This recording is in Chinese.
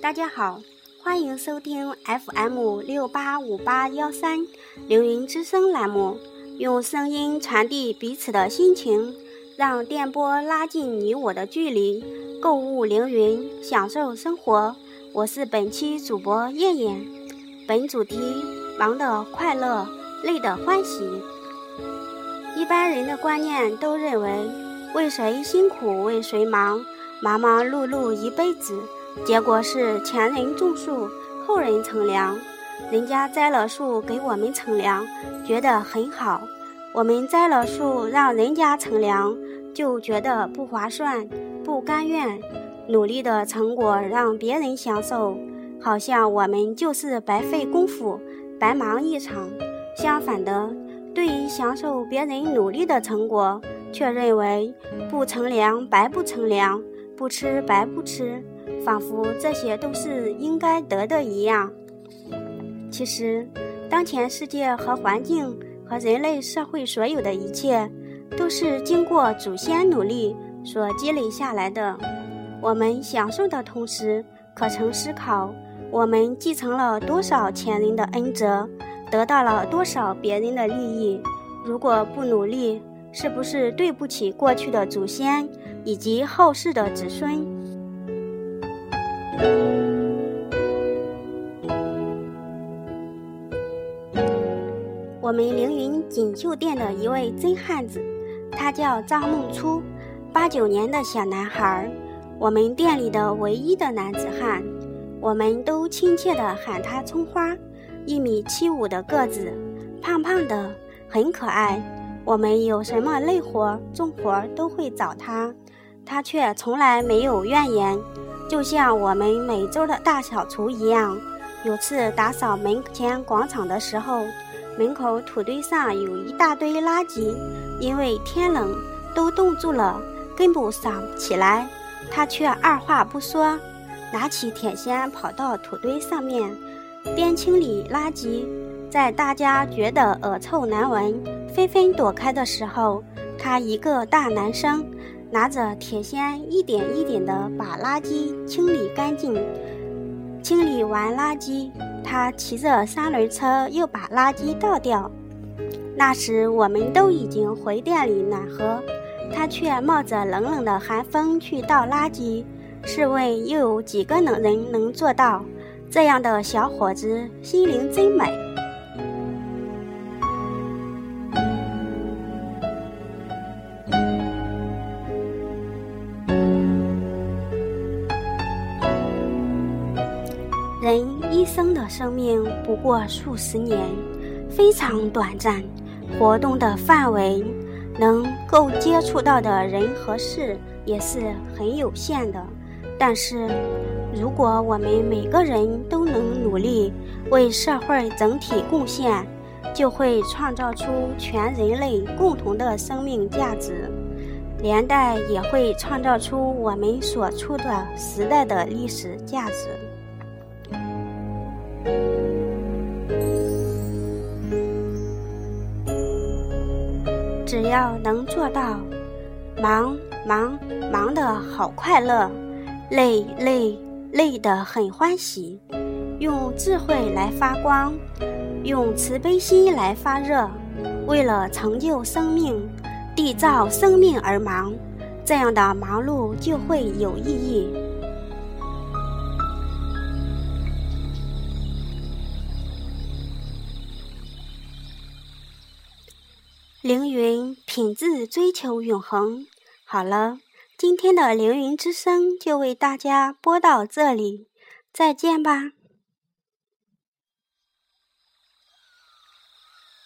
大家好，欢迎收听 FM 六八五八幺三凌云之声栏目，用声音传递彼此的心情，让电波拉近你我的距离。购物凌云，享受生活。我是本期主播燕燕。本主题：忙的快乐，累的欢喜。一般人的观念都认为，为谁辛苦为谁忙，忙忙碌碌一辈子，结果是前人种树，后人乘凉。人家栽了树给我们乘凉，觉得很好；我们栽了树让人家乘凉，就觉得不划算，不甘愿。努力的成果让别人享受，好像我们就是白费功夫，白忙一场。相反的。对于享受别人努力的成果，却认为不乘凉白不乘凉，不吃白不吃，仿佛这些都是应该得的一样。其实，当前世界和环境和人类社会所有的一切，都是经过祖先努力所积累下来的。我们享受的同时，可曾思考，我们继承了多少前人的恩泽？得到了多少别人的利益？如果不努力，是不是对不起过去的祖先以及后世的子孙？我们凌云锦绣店的一位真汉子，他叫张梦初，八九年的小男孩，我们店里的唯一的男子汉，我们都亲切地喊他葱花。一米七五的个子，胖胖的，很可爱。我们有什么累活、重活都会找他，他却从来没有怨言。就像我们每周的大扫除一样。有次打扫门前广场的时候，门口土堆上有一大堆垃圾，因为天冷都冻住了，根本扫不起来。他却二话不说，拿起铁锨跑到土堆上面。边清理垃圾，在大家觉得恶臭难闻、纷纷躲开的时候，他一个大男生拿着铁锨，一点一点地把垃圾清理干净。清理完垃圾，他骑着三轮车又把垃圾倒掉。那时我们都已经回店里暖和，他却冒着冷冷的寒风去倒垃圾。试问，又有几个能人能做到？这样的小伙子心灵真美。人一生的生命不过数十年，非常短暂，活动的范围，能够接触到的人和事也是很有限的。但是。如果我们每个人都能努力为社会整体贡献，就会创造出全人类共同的生命价值，连带也会创造出我们所处的时代的历史价值。只要能做到，忙忙忙的好快乐，累累。累得很欢喜，用智慧来发光，用慈悲心来发热，为了成就生命、缔造生命而忙，这样的忙碌就会有意义。凌云品质追求永恒。好了。今天的凌云之声就为大家播到这里，再见吧。